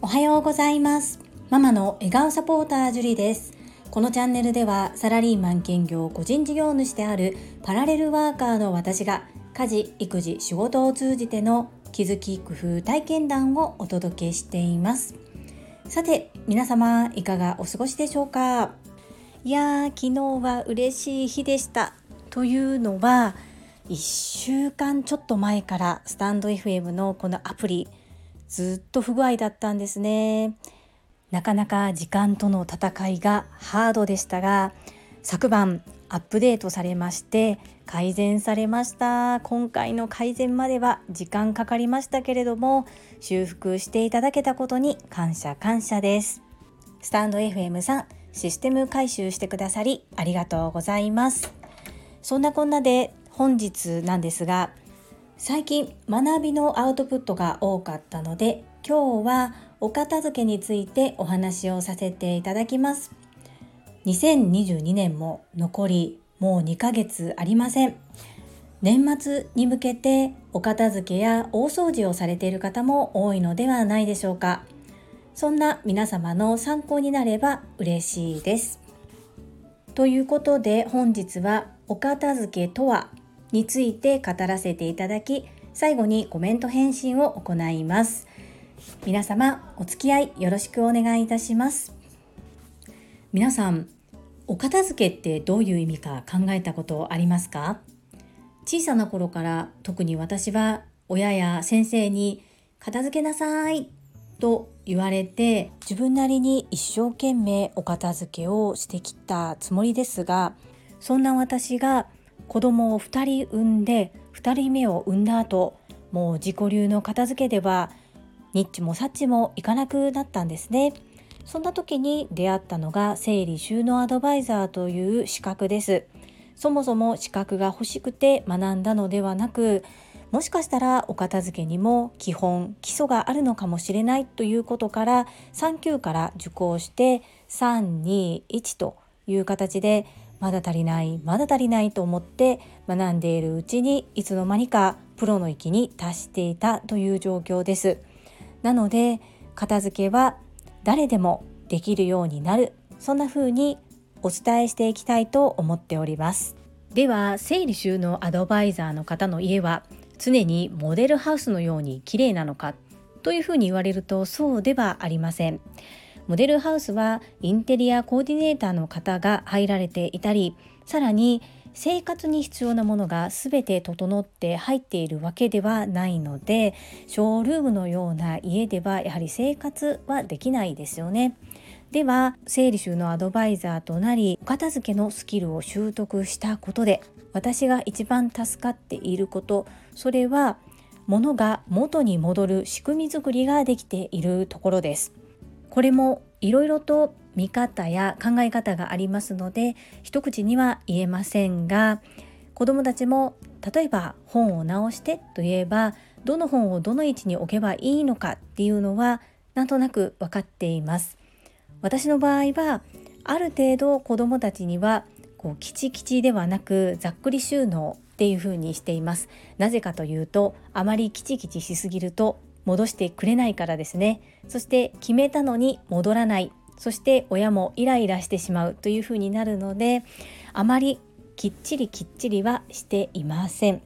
おはようございます。ママの笑顔サポータージュリです。このチャンネルではサラリーマン兼業個人事業主であるパラレルワーカーの私が家事育児仕事を通じての気づき工夫体験談をお届けしています。さて皆様いかがお過ごしでしょうか？いやー昨日は嬉しい日でした。というのは1週間ちょっと前からスタンド FM のこのアプリずっと不具合だったんですね。なかなか時間との戦いがハードでしたが昨晩アップデートされまして改善されました。今回の改善までは時間かかりましたけれども修復していただけたことに感謝感謝です。スタンド FM さんシステム改修してくださりありがとうございます。そんなこんなで本日なんですが最近学びのアウトプットが多かったので今日はお片付けについてお話をさせていただきます。2022年も残りもう2ヶ月ありません。年末に向けてお片付けや大掃除をされている方も多いのではないでしょうか。そんな皆様の参考になれば嬉しいです。ということで本日はお片付けとはについて語らせていただき最後にコメント返信を行います。皆様お付き合いよろしくお願いいたします。皆さんお片付けってどういう意味か考えたことありますか？小さな頃から特に私は親や先生に片付けなさいと言われて自分なりに一生懸命お片付けをしてきたつもりですがそんな私が子供を2人産んで2人目を産んだ後もう自己流の片付けではニッチもサッチもいかなくなったんですね。そんな時に出会ったのが整理収納アドバイザーという資格です。そもそも資格が欲しくて学んだのではなくもしかしたらお片付けにも基本基礎があるのかもしれないということから3級から受講して321という形でまだ足りないまだ足りないと思って学んでいるうちにいつの間にかプロの域に達していたという状況です。なので片付けは誰でもできるようになるそんな風にお伝えしていきたいと思っております。では整理収納アドバイザーの方の家は常にモデルハウスのように綺麗なのかというふうに言われるとそうではありません。モデルハウスはインテリアコーディネーターの方が入られていたりさらに生活に必要なものが全て整って入っているわけではないのでショールームのような家ではやはり生活はできないですよね。では整理収納アドバイザーとなりお片付けのスキルを習得したことで私が一番助かっていることそれは物が元に戻る仕組み作りができているところですこれもいろいろと見方や考え方がありますので一口には言えませんが子どもたちも例えば本を直してといえばどの本をどの位置に置けばいいのかっていうのはなんとなく分かっています。私の場合はある程度子どもたちにはこうキチキチではなくざっくり収納っていう風にしています。なぜかというとあまりキチキチしすぎると戻してくれないからですね。そして決めたのに戻らない。そして親もイライラしてしまうというふうになるのであまりきっちりきっちりはしていません。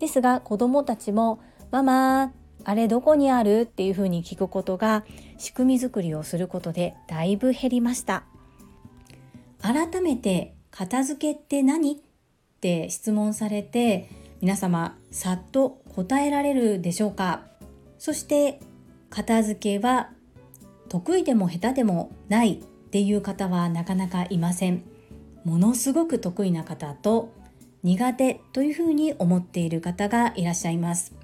ですが子どもたちも「ママあれどこにある?」っていうふうに聞くことが仕組み作りをすることでだいぶ減りました。改めて片付けって何？って質問されて皆様さっと答えられるでしょうか？そして片付けは得意でも下手でもないっていう方はなかなかいません。ものすごく得意な方と苦手というふうに思っている方がいらっしゃいます。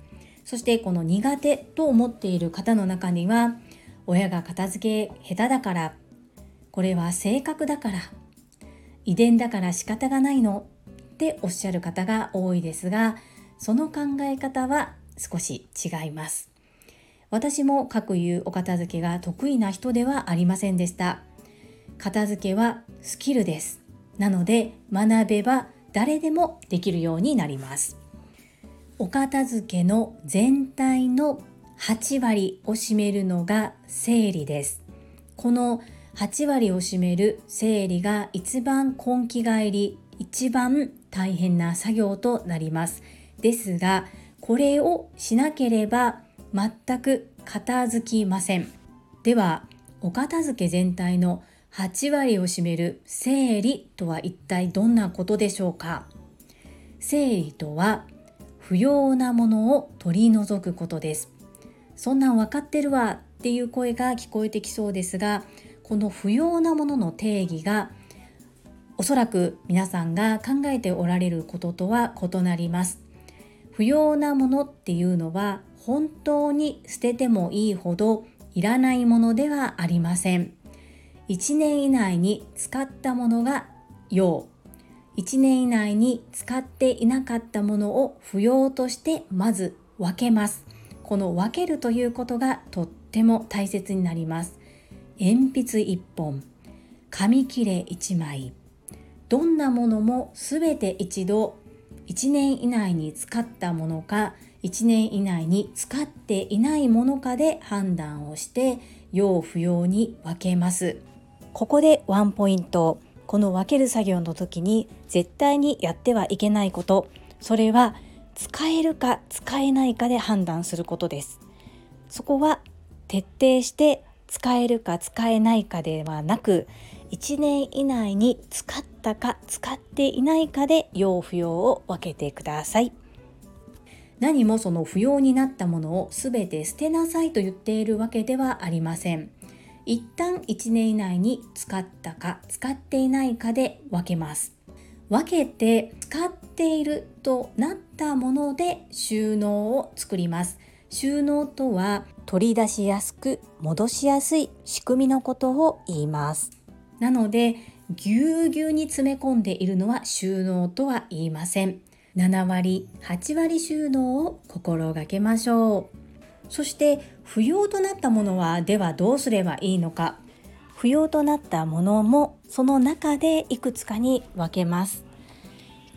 そしてこの苦手と思っている方の中には親が片付け下手だからこれは性格だから遺伝だから仕方がないのっておっしゃる方が多いですがその考え方は少し違います。私も各言うお片付けが得意な人ではありませんでした。片付けはスキルです。なので学べば誰でもできるようになります。お片付けの全体の8割を占めるのが整理です。この8割を占める整理が一番根気がいり一番大変な作業となります。ですがこれをしなければ全く片付きません。ではお片付け全体の8割を占める整理とは一体どんなことでしょうか？整理とは不要なものを取り除くことです。そんなん分かってるわっていう声が聞こえてきそうですがこの不要なものの定義がおそらく皆さんが考えておられることとは異なります。不要なものっていうのは本当に捨ててもいいほどいらないものではありません。1年以内に使ったものが用。1年以内に使っていなかったものを不要としてまず分けます。この分けるということがとっても大切になります。鉛筆1本。紙切れ1枚。どんなものも全て一度1年以内に使ったものか1年以内に使っていないものかで判断をして要不要に分けます。ここでワンポイント。この分ける作業の時に絶対にやってはいけないこと。それは使えるか使えないかで判断することです。そこは徹底して使えるか使えないかではなく1年以内に使ったか使っていないかで要不要を分けてください。何もその不要になったものを全て捨てなさいと言っているわけではありません。一旦1年以内に使ったか使っていないかで分けます。分けて使っているとなったもので収納を作ります。収納とは取り出しやすく戻しやすい仕組みのことを言います。なのでぎゅうぎゅうに詰め込んでいるのは収納とは言いません。7割8割収納を心がけましょう。そして不要となったものはではどうすればいいのか。不要となったものもその中でいくつかに分けます。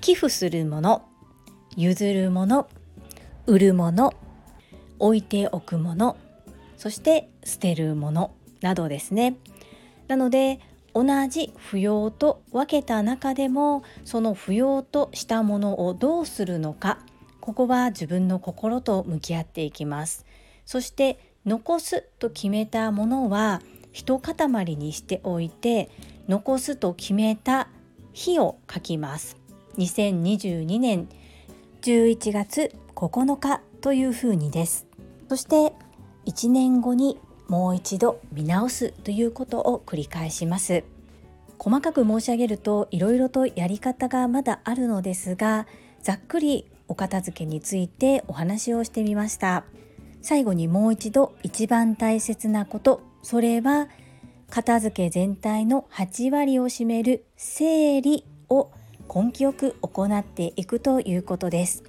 寄付するもの譲るもの売るもの置いておくものそして捨てるものなどですね。なので同じ不要と分けた中でもその不要としたものをどうするのかここは自分の心と向き合っていきます。そして残すと決めたものは一塊にしておいて残すと決めた日を書きます。2022年11月9日というふうにです。そして1年後にもう一度見直すということを繰り返します。細かく申し上げるといろいろとやり方がまだあるのですがざっくりお片付けについてお話をしてみました。最後にもう一度一番大切なこと。それは片付け全体の8割を占める整理を根気よく行っていくということです。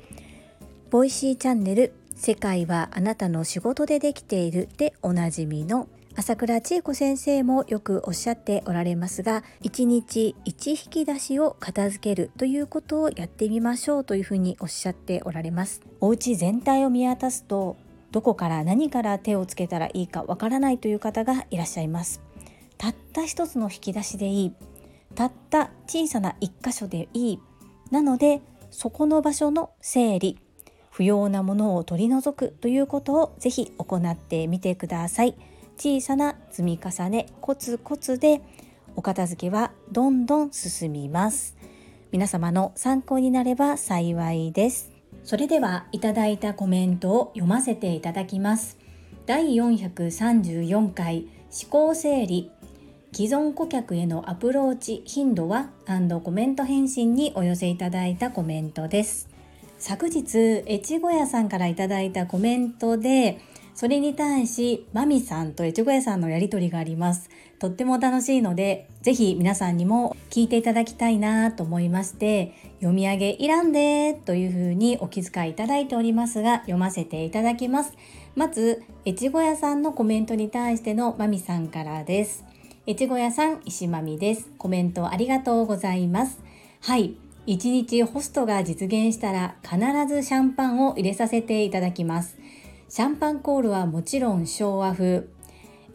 ボイシーチャンネル世界はあなたの仕事でできているでおなじみの朝倉千恵子先生もよくおっしゃっておられますが1日1引き出しを片付けるということをやってみましょうというふうにおっしゃっておられます。お家全体を見渡すとどこから何から手をつけたらいいかわからないという方がいらっしゃいます。たった一つの引き出しでいい。たった小さな一箇所でいい。なのでそこの場所の整理。不要なものを取り除くということをぜひ行ってみてください。小さな積み重ねコツコツでお片付けはどんどん進みます。皆様の参考になれば幸いです。それではいただいたコメントを読ませていただきます。第434回思考整理。既存顧客へのアプローチ頻度は？コメント返信にお寄せいただいたコメントです。昨日越後屋さんからいいたコメントでそれに対しマミさんと越後屋さんのやりとりがあります。とっても楽しいのでぜひ皆さんにも聞いていただきたいなと思いまして読み上げいらんでというふうにお気遣いいただいておりますが読ませていただきます。まず越後屋さんのコメントに対してのまみさんからです。越後屋さん石まみです。コメントありがとうございます。はい。1日ホストが実現したら必ずシャンパンを入れさせていただきます。シャンパンコールはもちろん昭和風。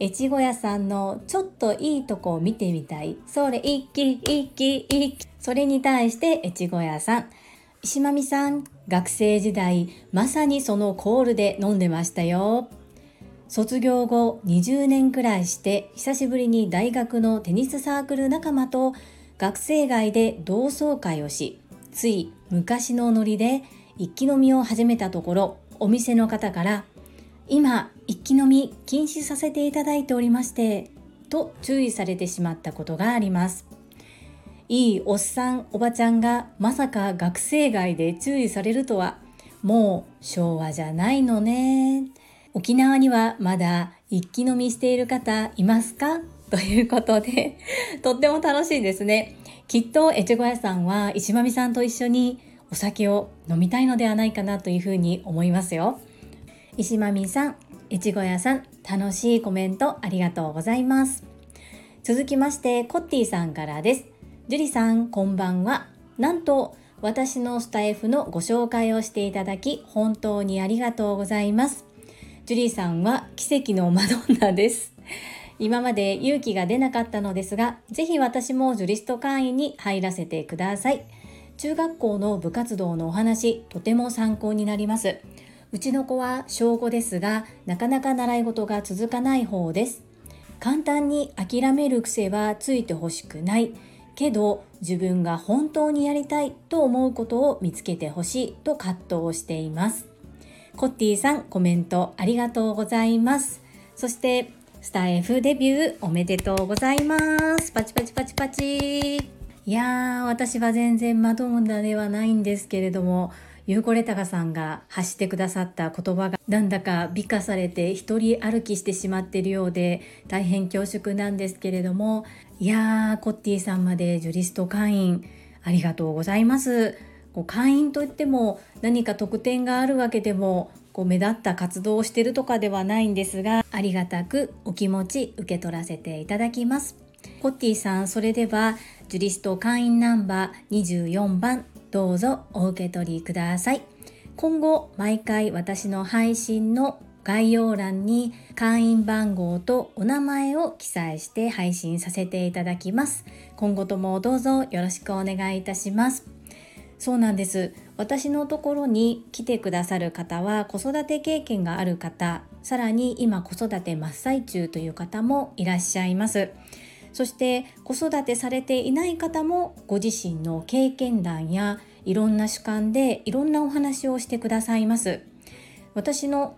越後屋さんのちょっといいとこを見てみたい。それ一気一気一気それに対して越後屋さん。石間美さん学生時代まさにそのコールで飲んでましたよ。卒業後20年くらいして久しぶりに大学のテニスサークル仲間と学生街で同窓会をしつい昔のノリで一気飲みを始めたところお店の方から「今一気飲み禁止させていただいておりまして」と注意されてしまったことがあります。いいおっさんおばちゃんがまさか学生街で注意されるとはもう昭和じゃないのね。沖縄にはまだ一気飲みしている方いますか？ということで、とっても楽しいですね。きっと越後屋さんは石間美さんと一緒にお酒を飲みたいのではないかなというふうに思いますよ。石間美さん、越後屋さん、楽しいコメントありがとうございます。続きまして、コッティさんからです。樹里さん、こんばんは。なんと、私のスタイフのご紹介をしていただき、本当にありがとうございます。ジュリーさんは奇跡のマドンナです。今まで勇気が出なかったのですが、ぜひ私もジュリスト会員に入らせてください。中学校の部活動のお話、とても参考になります。うちの子は小5ですが、なかなか習い事が続かない方です。簡単に諦める癖はついてほしくない。けど自分が本当にやりたいと思うことを見つけてほしいと葛藤しています。コッティさんコメントありがとうございます。そしてスタイフデビューおめでとうございます。パチパチパチパチ。いやー、私は全然マドンナではないんですけれども、ユーコレタカさんが発してくださった言葉がなんだか美化されて一人歩きしてしまっているようで大変恐縮なんですけれどもいやーコッティさんまでジュリスト会員ありがとうございますこう会員といっても何か特典があるわけでもこう目立った活動をしてるとかではないんですがありがたくお気持ち受け取らせていただきます。コッティさんそれではジュリスト会員ナンバー24番どうぞお受け取りください。今後毎回私の配信の概要欄に会員番号とお名前を記載して配信させていただきます。今後ともどうぞよろしくお願いいたします。そうなんです。私のところに来てくださる方は子育て経験がある方さらに今子育て真っ最中という方もいらっしゃいます。そして子育てされていない方もご自身の経験談やいろんな主観でいろんなお話をしてくださいます。私の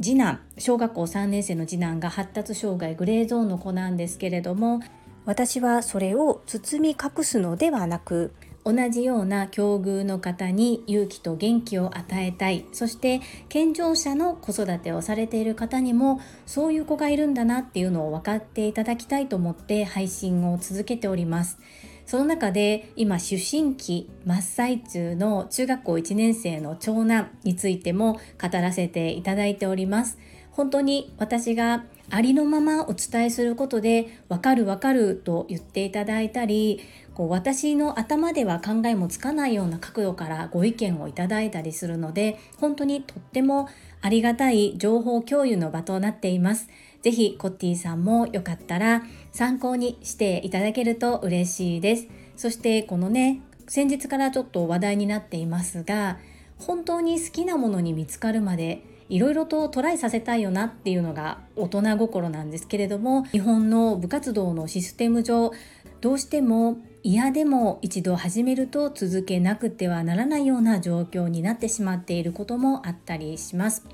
次男小学校3年生の次男が発達障害グレーゾーンの子なんですけれども私はそれを包み隠すのではなく同じような境遇の方に勇気と元気を与えたい。そして健常者の子育てをされている方にもそういう子がいるんだなっていうのを分かっていただきたいと思って配信を続けております。その中で今思春期真っ最中の中学校1年生の長男についても語らせていただいております。本当に私がありのままお伝えすることでわかるわかると言っていただいたりこう私の頭では考えもつかないような角度からご意見をいただいたりするので本当にとってもありがたい情報共有の場となっています。ぜひコッティさんもよかったら参考にしていただけると嬉しいです。そしてこのね先日からちょっと話題になっていますが本当に好きなものに見つかるまでいろいろとトライさせたいよなっていうのが大人心なんですけれども日本の部活動のシステム上どうしても嫌でも一度始めると続けなくてはならないような状況になってしまっていることもあったりします。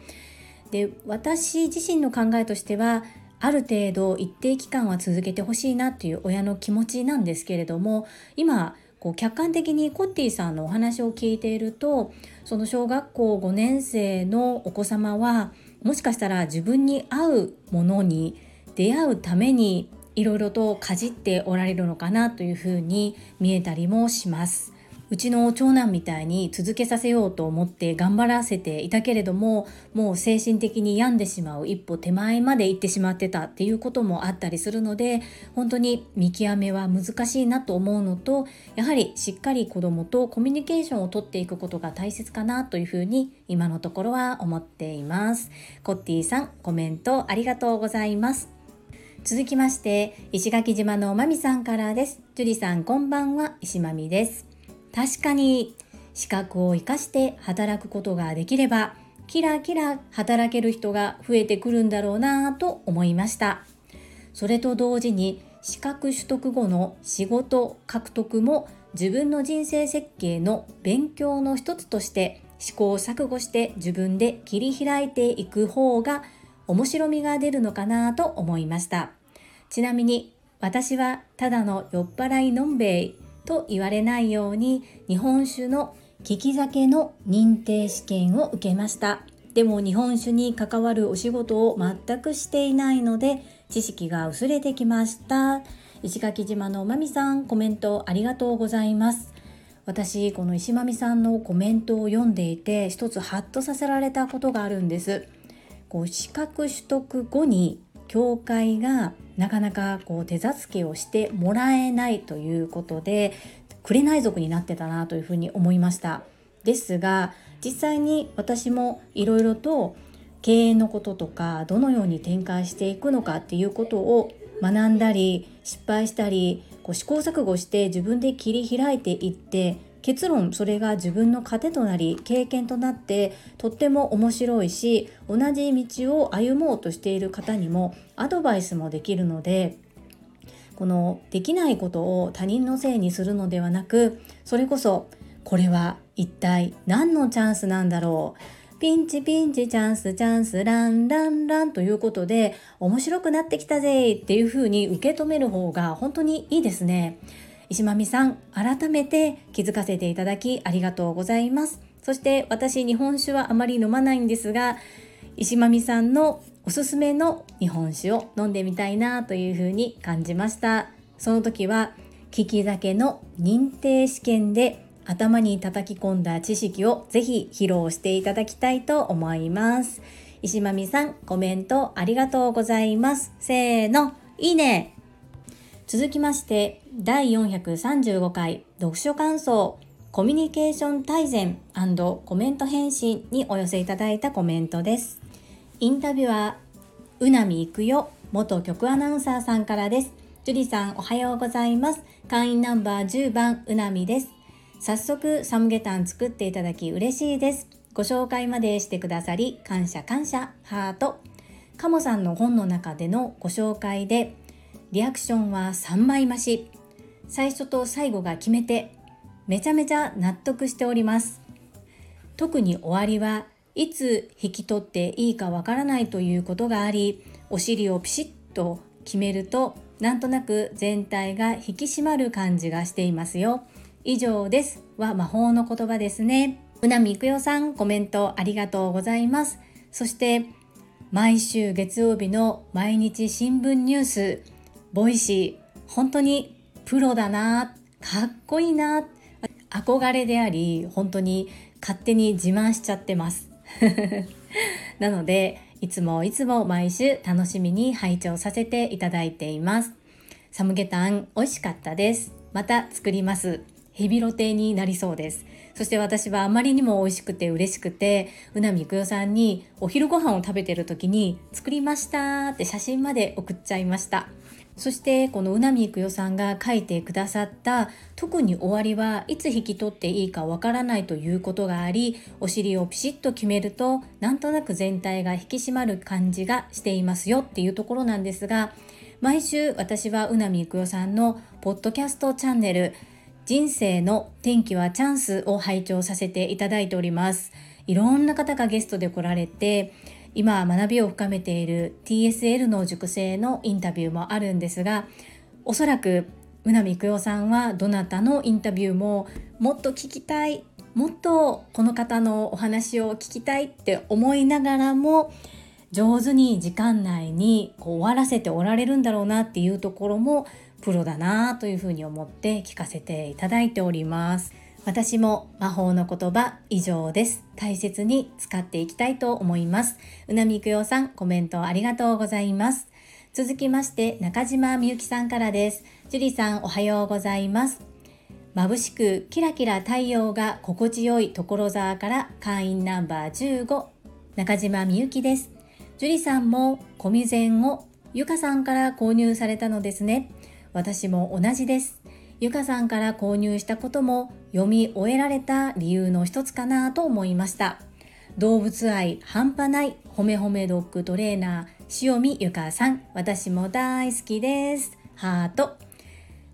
で私自身の考えとしてはある程度一定期間は続けてほしいなっていう親の気持ちなんですけれども今こう客観的にコッティさんのお話を聞いているとその小学校5年生のお子様はもしかしたら自分に合うものに出会うためにいろいろとかじっておられるのかなというふうに見えたりもします。うちの長男みたいに続けさせようと思って頑張らせていたけれどももう精神的に病んでしまう一歩手前まで行ってしまってたっていうこともあったりするので本当に見極めは難しいなと思うのとやはりしっかり子どもとコミュニケーションをとっていくことが大切かなというふうに今のところは思っています。コッティさんコメントありがとうございます。続きまして石垣島のまみさんからです。樹里さんこんばんは石まみです。確かに資格を生かして働くことができればキラキラ働ける人が増えてくるんだろうなぁと思いました。それと同時に資格取得後の仕事獲得も自分の人生設計の勉強の一つとして試行錯誤して自分で切り開いていく方が面白みが出るのかなと思いました。ちなみに私はただの酔っ払いのんべいと言われないように日本酒の利き酒の認定試験を受けました。でも日本酒に関わるお仕事を全くしていないので知識が薄れてきました。石垣島のまみさんコメントありがとうございます。私この石まみさんのコメントを読んでいて一つハッとさせられたことがあるんです。こう資格取得後に教会がなかなかこう手助けをしてもらえないということで紅族になってたなというふうに思いました。ですが実際に私もいろいろと経営のこととかどのように展開していくのかっていうことを学んだり失敗したりこう試行錯誤して自分で切り開いていって結論それが自分の糧となり経験となってとっても面白いし同じ道を歩もうとしている方にもアドバイスもできるのでこのできないことを他人のせいにするのではなくそれこそこれは一体何のチャンスなんだろう？ピンチピンチチャンスチャンスランランランということで面白くなってきたぜっていう風に受け止める方が本当にいいですね。石まみさん、改めて気づかせていただきありがとうございます。そして私、日本酒はあまり飲まないんですが、石まみさんのおすすめの日本酒を飲んでみたいなというふうに感じました。その時は、利き酒の認定試験で頭に叩き込んだ知識をぜひ披露していただきたいと思います。石まみさん、コメントありがとうございます。せーの、いいね続きまして第435回読書感想コミュニケーション大全コメント返信にお寄せいただいたコメントです。インタビュアーうなみいくよ元局アナウンサーさんからです。ジュリさんおはようございます。会員ナンバー10番うなみです。早速サムゲタン作っていただき嬉しいです。ご紹介までしてくださり感謝感謝ハート。カモさんの本の中でのご紹介でリアクションは3倍増し。最初と最後が決めてめちゃめちゃ納得しております。特に終わりはいつ引き取っていいかわからないということがありお尻をピシッと決めるとなんとなく全体が引き締まる感じがしていますよ。以上です。は魔法の言葉ですね。うなみいくよさんコメントありがとうございます。そして毎週月曜日の毎日新聞ニュース。ボイシー。本当にプロだな。かっこいいな。憧れであり本当に勝手に自慢しちゃってます。なのでいつもいつも毎週楽しみに拝聴させていただいています。サムゲタン美味しかったです。また作ります。ヘビロテになりそうです。そして私はあまりにも美味しくて嬉しくてうなみくよさんにお昼ご飯を食べてる時に作りましたって写真まで送っちゃいました。そしてこのうなみいくよさんが書いてくださった特に終わりはいつ引き取っていいかわからないということがありお尻をピシッと決めるとなんとなく全体が引き締まる感じがしていますよっていうところなんですが毎週私はうなみいくよさんのポッドキャストチャンネル人生の天気はチャンスを拝聴させていただいております。いろんな方がゲストで来られて今学びを深めている TSL の塾生のインタビューもあるんですがおそらくうなみくよさんはどなたのインタビューももっと聞きたいもっとこの方のお話を聞きたいって思いながらも上手に時間内にこう終わらせておられるんだろうなっていうところもプロだなというふうに思って聞かせていただいております。私も魔法の言葉以上です。大切に使っていきたいと思います。うなみくよさん、コメントありがとうございます。続きまして、中島みゆきさんからです。樹里さん、おはようございます。眩しくキラキラ太陽が心地よい所沢から会員ナンバー15、中島みゆきです。樹里さんもコミゼンをゆかさんから購入されたのですね。私も同じです。ゆかさんから購入したことも読み終えられた理由の一つかなと思いました。動物愛半端ないほめほめドッグトレーナー塩見ゆかさん、私も大好きです。ハート。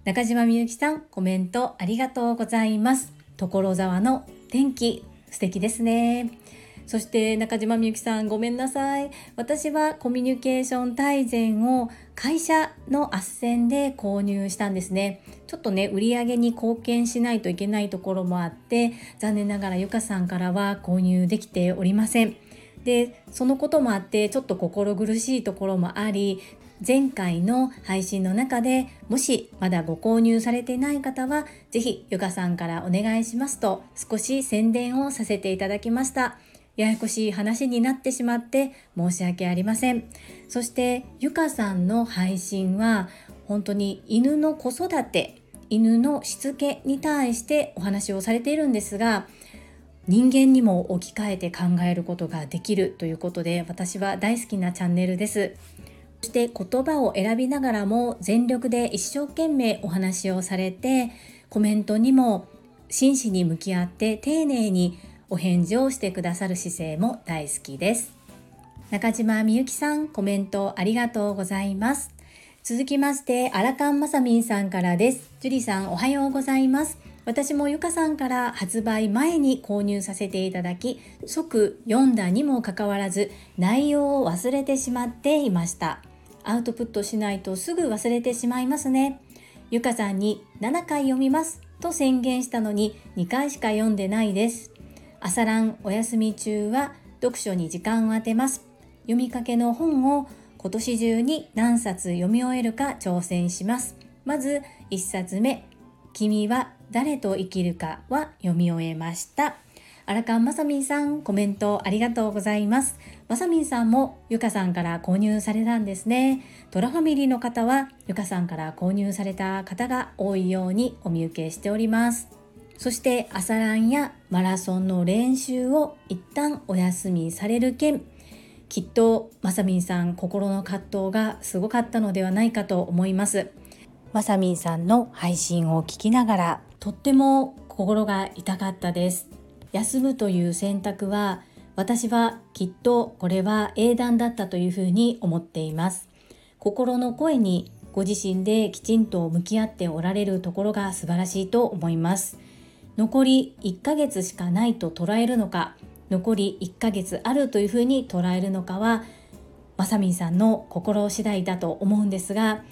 中島みゆきさん、コメントありがとうございます。所沢の天気素敵ですね。そして中島みゆきさんごめんなさい。私はコミュニケーション大全を会社の斡旋で購入したんですね。ちょっとね売り上げに貢献しないといけないところもあって残念ながらゆかさんからは購入できておりません。でそのこともあってちょっと心苦しいところもあり前回の配信の中でもしまだご購入されてない方は是非ゆかさんからお願いしますと少し宣伝をさせていただきました。ややこしい話になってしまって申し訳ありません。そしてゆかさんの配信は本当に犬の子育て犬のしつけに対してお話をされているんですが人間にも置き換えて考えることができるということで私は大好きなチャンネルです。そして言葉を選びながらも全力で一生懸命お話をされてコメントにも真摯に向き合って丁寧にお返事をしてくださる姿勢も大好きです。中島みゆきさん、コメントありがとうございます。続きまして、アラカンマサミンさんからです。ジュリさん、おはようございます。私もゆかさんから発売前に購入させていただき、即読んだにもかかわらず、内容を忘れてしまっていました。アウトプットしないとすぐ忘れてしまいますね。ゆかさんに7回読みますと宣言したのに2回しか読んでないです。朝ランお休み中は読書に時間を当てます。読みかけの本を今年中に何冊読み終えるか挑戦します。まず1冊目、君は誰と生きるかは読み終えました。荒川まさみんさん、コメントありがとうございます。まさみんさんもゆかさんから購入されたんですね。トラファミリーの方はゆかさんから購入された方が多いようにお見受けしております。そして朝ランやマラソンの練習を一旦お休みされる件。きっとまさみんさん心の葛藤がすごかったのではないかと思います。まさみんさんの配信を聞きながらとっても心が痛かったです。休むという選択は私はきっとこれは英断だったというふうに思っています。心の声にご自身できちんと向き合っておられるところが素晴らしいと思います。残り1ヶ月しかないと捉えるのか残り1ヶ月あるというふうに捉えるのかはまさみんさんの心次第だと思うんですが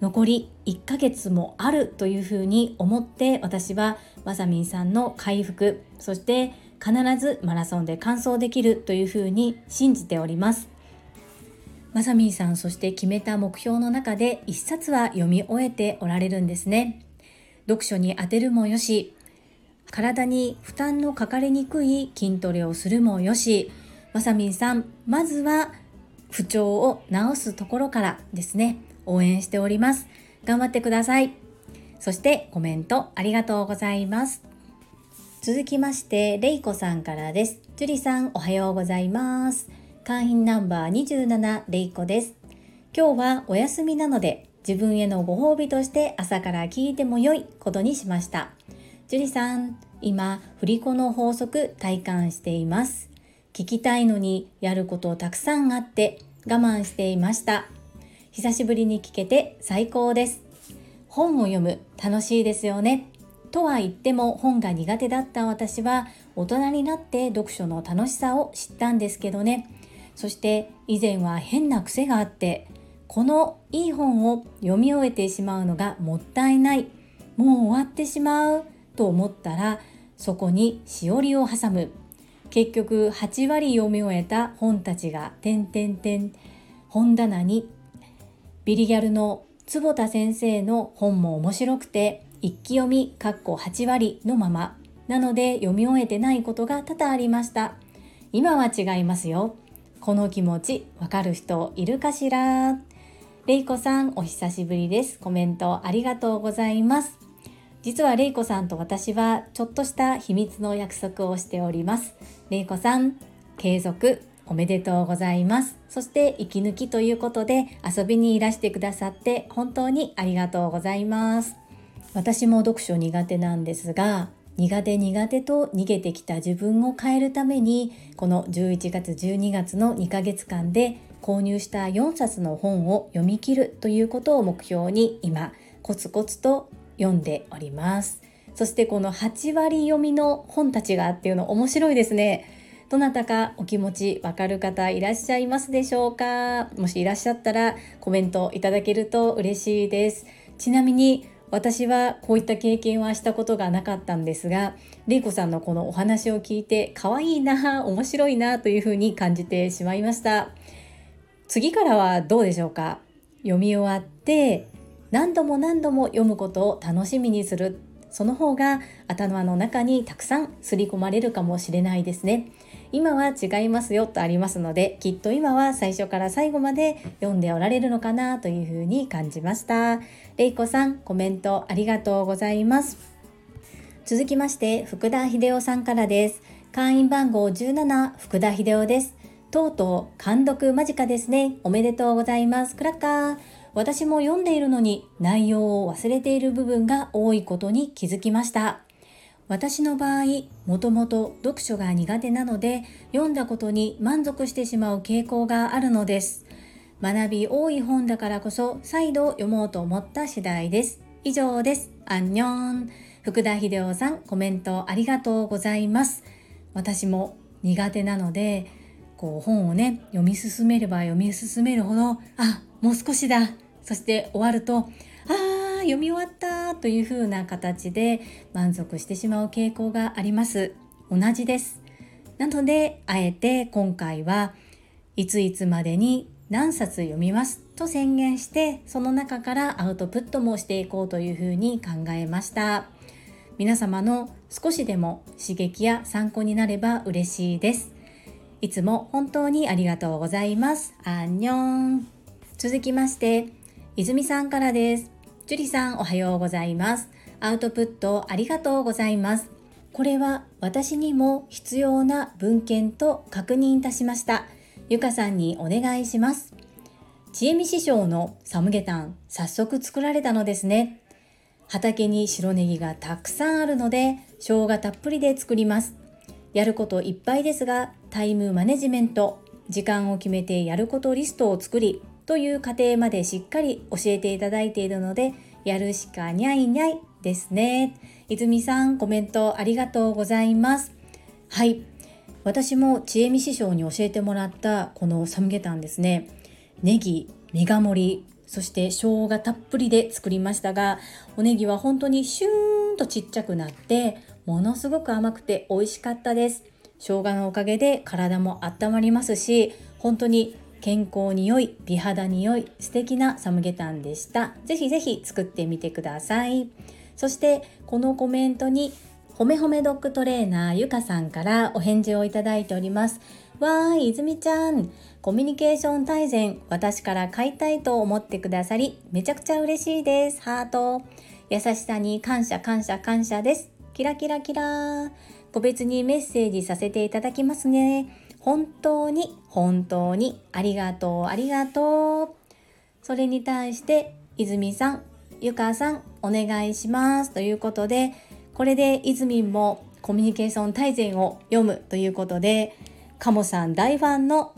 残り1ヶ月もあるというふうに思って私はまさみんさんの回復そして必ずマラソンで完走できるというふうに信じております。まさみんさんそして決めた目標の中で1冊は読み終えておられるんですね。読書に当てるもよし体に負担のかかりにくい筋トレをするもよし、まさみんさん、まずは不調を治すところからですね、応援しております。頑張ってください。そしてコメントありがとうございます。続きまして、れいこさんからです。樹里さん、おはようございます。会員ナンバー27、れいこです。今日はお休みなので、自分へのご褒美として朝から聞いても良いことにしました。樹里さん、今、振り子の法則体感しています。聞きたいのにやることたくさんあって我慢していました。久しぶりに聞けて最高です。本を読む楽しいですよね。とは言っても本が苦手だった私は大人になって読書の楽しさを知ったんですけどね。そして以前は変な癖があってこのいい本を読み終えてしまうのがもったいないもう終わってしまうと思ったらそこにしおりを挟む。結局8割読み終えた本たちが点々点本棚にビリギャルの坪田先生の本も面白くて一気読みかっこ8割のまま。なので読み終えてないことが多々ありました。今は違いますよ。この気持ちわかる人いるかしら？れいこさんお久しぶりです。コメントありがとうございます。実はれいこさんと私はちょっとした秘密の約束をしております。れいこさん継続おめでとうございます。そして息抜きということで遊びにいらしてくださって本当にありがとうございます。私も読書苦手なんですが苦手苦手と逃げてきた自分を変えるためにこの11月12月の2ヶ月間で購入した4冊の本を読み切るということを目標に今コツコツと読んでおります。そしてこの8割読みの本たちがっていうの面白いですね。どなたかお気持ちわかる方いらっしゃいますでしょうか？もしいらっしゃったらコメントいただけると嬉しいです。ちなみに私はこういった経験はしたことがなかったんですが、れいこさんのこのお話を聞いて可愛いな、面白いなというふうに感じてしまいました。次からはどうでしょうか？読み終わって何度も何度も読むことを楽しみにする。その方が頭の中にたくさん刷り込まれるかもしれないですね。今は違いますよとありますのできっと今は最初から最後まで読んでおられるのかなというふうに感じました。れいこさんコメントありがとうございます。続きまして福田秀夫さんからです。会員番号17福田秀夫です。とうとう監読間近ですね。おめでとうございます。クラッカー。私も読んでいるのに内容を忘れている部分が多いことに気づきました。私の場合、もともと読書が苦手なので、読んだことに満足してしまう傾向があるのです。学び多い本だからこそ再度読もうと思った次第です。以上です。アンニョン。福田秀夫さん、コメントありがとうございます。私も苦手なので、こう本をね、読み進めれば読み進めるほど、あ、もう少しだそして終わるとあー読み終わったという風な形で満足してしまう傾向があります。同じです。なのであえて今回はいついつまでに何冊読みます。と宣言してその中からアウトプットもしていこうというふうに考えました。皆様の少しでも刺激や参考になれば嬉しいです。いつも本当にありがとうございます。アンニョン。続きまして泉さんからです。樹里さんおはようございます。アウトプットありがとうございます。これは私にも必要な文献と確認いたしました。ゆかさんにお願いします。ちえみ師匠のサムゲタン、早速作られたのですね。畑に白ネギがたくさんあるので、生姜たっぷりで作ります。やることいっぱいですが、タイムマネジメント、時間を決めてやることリストを作り、という過程までしっかり教えていただいているので、やるしかにゃいにゃいですね。泉さん、コメントありがとうございます。はい。私もちえみ師匠に教えてもらったこのサムゲタンですね。ネギ、メガ盛り、そして生姜たっぷりで作りましたが、おネギは本当にシューンとちっちゃくなって、ものすごく甘くて美味しかったです。生姜のおかげで体も温まりますし、本当に健康に良い、美肌に良い、素敵なサムゲタンでした。ぜひぜひ作ってみてください。そしてこのコメントにほめほめドッグトレーナーゆかさんからお返事をいただいております。わーい、泉ちゃん。コミュニケーション大全、私から買いたいと思ってくださり、めちゃくちゃ嬉しいです。ハート。優しさに感謝感謝感謝です。キラキラキラ個別にメッセージさせていただきますね。本当に本当にありがとうありがとう。それに対して泉さん、ゆかさんお願いしますということで、これで泉もコミュニケーション大全を読むということで、カモさん大ファンの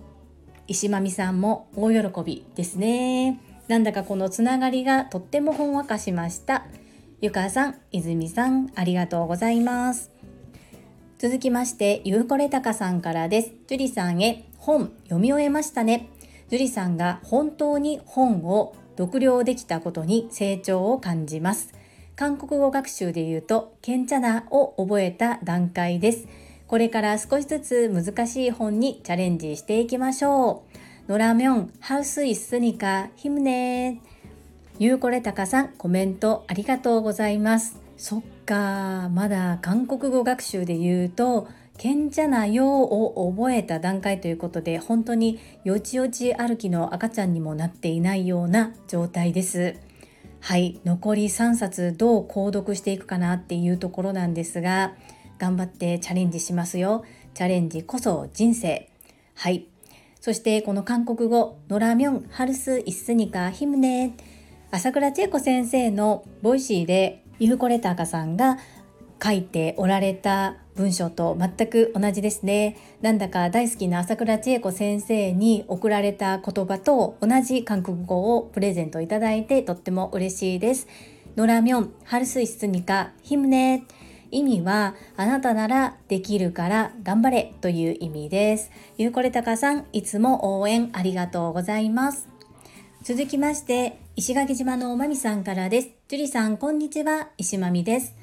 石まみさんも大喜びですね。なんだかこのつながりがとってもほんわかしました。ゆかさん、泉さん、ありがとうございます。続きまして、ゆうこれたかさんからです。樹里さんへ本読み終えましたね。樹里さんが本当に本を読了できたことに成長を感じます。韓国語学習で言うと、ケンチャナを覚えた段階です。これから少しずつ難しい本にチャレンジしていきましょう。ノラミョン、ハウスイスニカ、ヒムネゆうこれたかさん、コメントありがとうございます。そっかまだ韓国語学習で言うと賢者なよを覚えた段階ということで本当によちよち歩きの赤ちゃんにもなっていないような状態です。はい。残り3冊どう購読していくかなっていうところなんですが頑張ってチャレンジしますよ。チャレンジこそ人生。はい。そしてこの韓国語너라면 할 수 있으니까 힘내 朝倉千恵子先生のボイシーでユーコレタカさんが書いておられた文章と全く同じですね。なんだか大好きな朝倉千恵子先生に送られた言葉と同じ韓国語をプレゼントいただいてとっても嬉しいです。ノラミョン、ハルスイスニカ、ヒムネ。意味はあなたならできるから頑張れという意味です。ゆうこれたかさん、いつも応援ありがとうございます。続きまして、石垣島のまみさんからです。樹里さん、こんにちは。石まみです。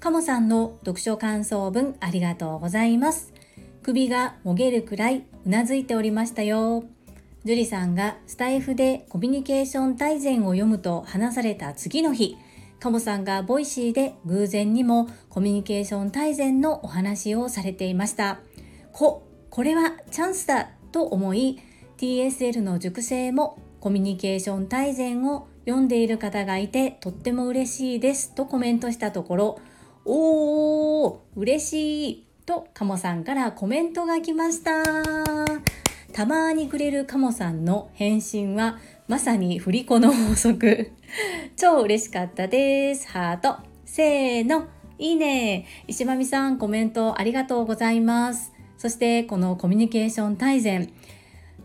カモさんの読書感想文ありがとうございます。首がもげるくらいうなずいておりましたよ。樹里さんがスタイフでコミュニケーション大全を読むと話された次の日、カモさんがボイシーで偶然にもコミュニケーション大全のお話をされていました。こ、これはチャンスだと思い、TSL の塾生もコミュニケーション大全を読んでいる方がいてとっても嬉しいですとコメントしたところ、おー、嬉しいとカモさんからコメントが来ました。たまにくれるカモさんの返信はまさに振り子の法則。超嬉しかったです。ハート。せーの。いいね。石まみさんコメントありがとうございます。そしてこのコミュニケーション大全。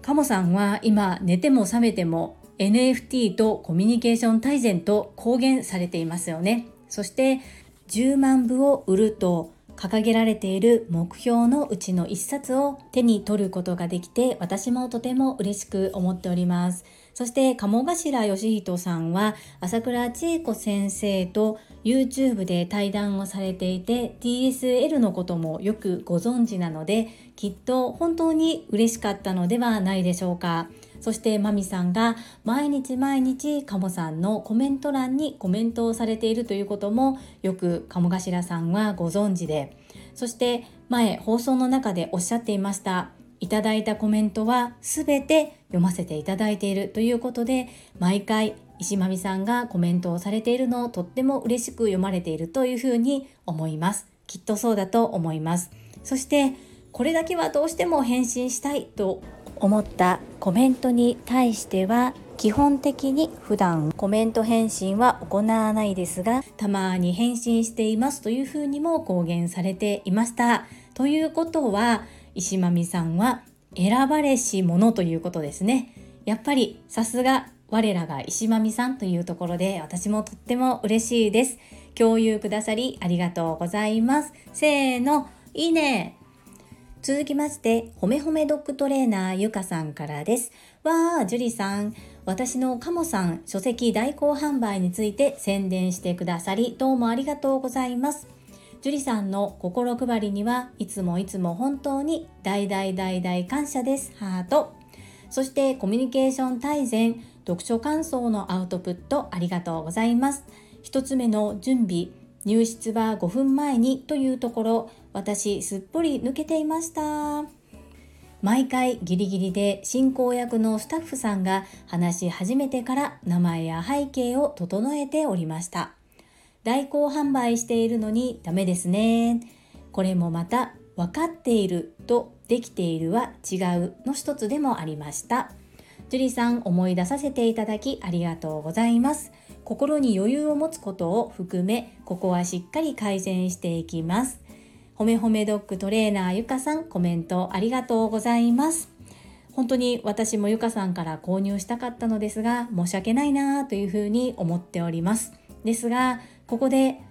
カモさんは今寝ても覚めても NFT とコミュニケーション大全と公言されていますよね。そして10万部を売ると掲げられている目標のうちの1冊を手に取ることができて私もとても嬉しく思っております。そして鴨頭義人さんは朝倉千恵子先生と YouTube で対談をされていて TSL のこともよくご存知なのできっと本当に嬉しかったのではないでしょうか。そしてマミさんが毎日毎日カモさんのコメント欄にコメントをされているということもよく鴨頭さんはご存知でそして前放送の中でおっしゃっていましたいただいたコメントはすべて読ませていただいているということで毎回石まみさんがコメントをされているのをとっても嬉しく読まれているというふうに思います。きっとそうだと思います。そしてこれだけはどうしても返信したいと思ったコメントに対しては基本的に普段コメント返信は行わないですがたまに返信していますというふうにも公言されていました。ということは石まみさんは選ばれし者ということですねやっぱりさすが我らが石まみさんというところで私もとっても嬉しいです共有くださりありがとうございますせーのいいね続きまして、ほめほめドッグトレーナーゆかさんからです。わー、樹里さん。私のカモさん書籍代行販売について宣伝してくださり、どうもありがとうございます。樹里さんの心配りにはいつもいつも本当に大大大大感謝です。ハート。そしてコミュニケーション大全、読書感想のアウトプットありがとうございます。一つ目の準備、入室は5分前にというところ、私すっぽり抜けていました毎回ギリギリで進行役のスタッフさんが話し始めてから名前や背景を整えておりました代行販売しているのにダメですね。これもまた分かっているとできているは違うの一つでもありました。樹里さん思い出させていただきありがとうございます。心に余裕を持つことを含めここはしっかり改善していきます。ほめほめドッグトレーナーゆかさんコメントありがとうございます。本当に私もゆかさんから購入したかったのですが申し訳ないなというふうに思っております。ですがここで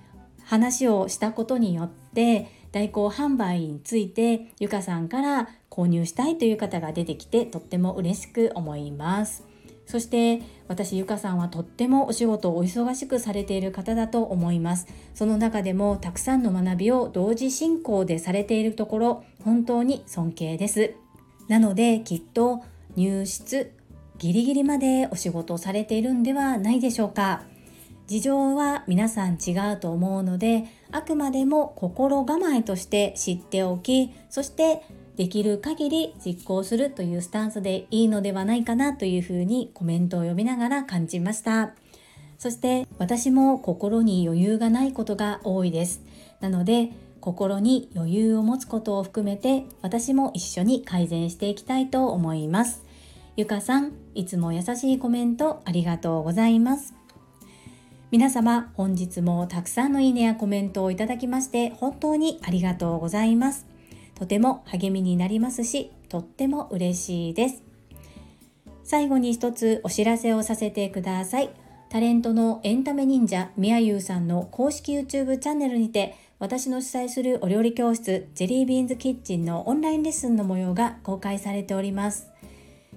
話をしたことによって代行販売についてゆかさんから購入したいという方が出てきてとっても嬉しく思います。そして私ゆかさんはとってもお仕事をお忙しくされている方だと思います。その中でもたくさんの学びを同時進行でされているところ本当に尊敬です。なのできっと入室ギリギリまでお仕事をされているんではないでしょうか。事情は皆さん違うと思うのであくまでも心構えとして知っておきそしてできる限り実行するというスタンスでいいのではないかなというふうにコメントを読みながら感じました。そして私も心に余裕がないことが多いです。なので心に余裕を持つことを含めて私も一緒に改善していきたいと思います。ゆかさんいつも優しいコメントありがとうございます。皆様本日もたくさんのいいねやコメントをいただきまして本当にありがとうございますとても励みになりますし、とっても嬉しいです。最後に一つお知らせをさせてください。タレントのエンタメ忍者みやゆうさんの公式 YouTube チャンネルにて私の主催するお料理教室ジェリービーンズキッチンのオンラインレッスンの模様が公開されております。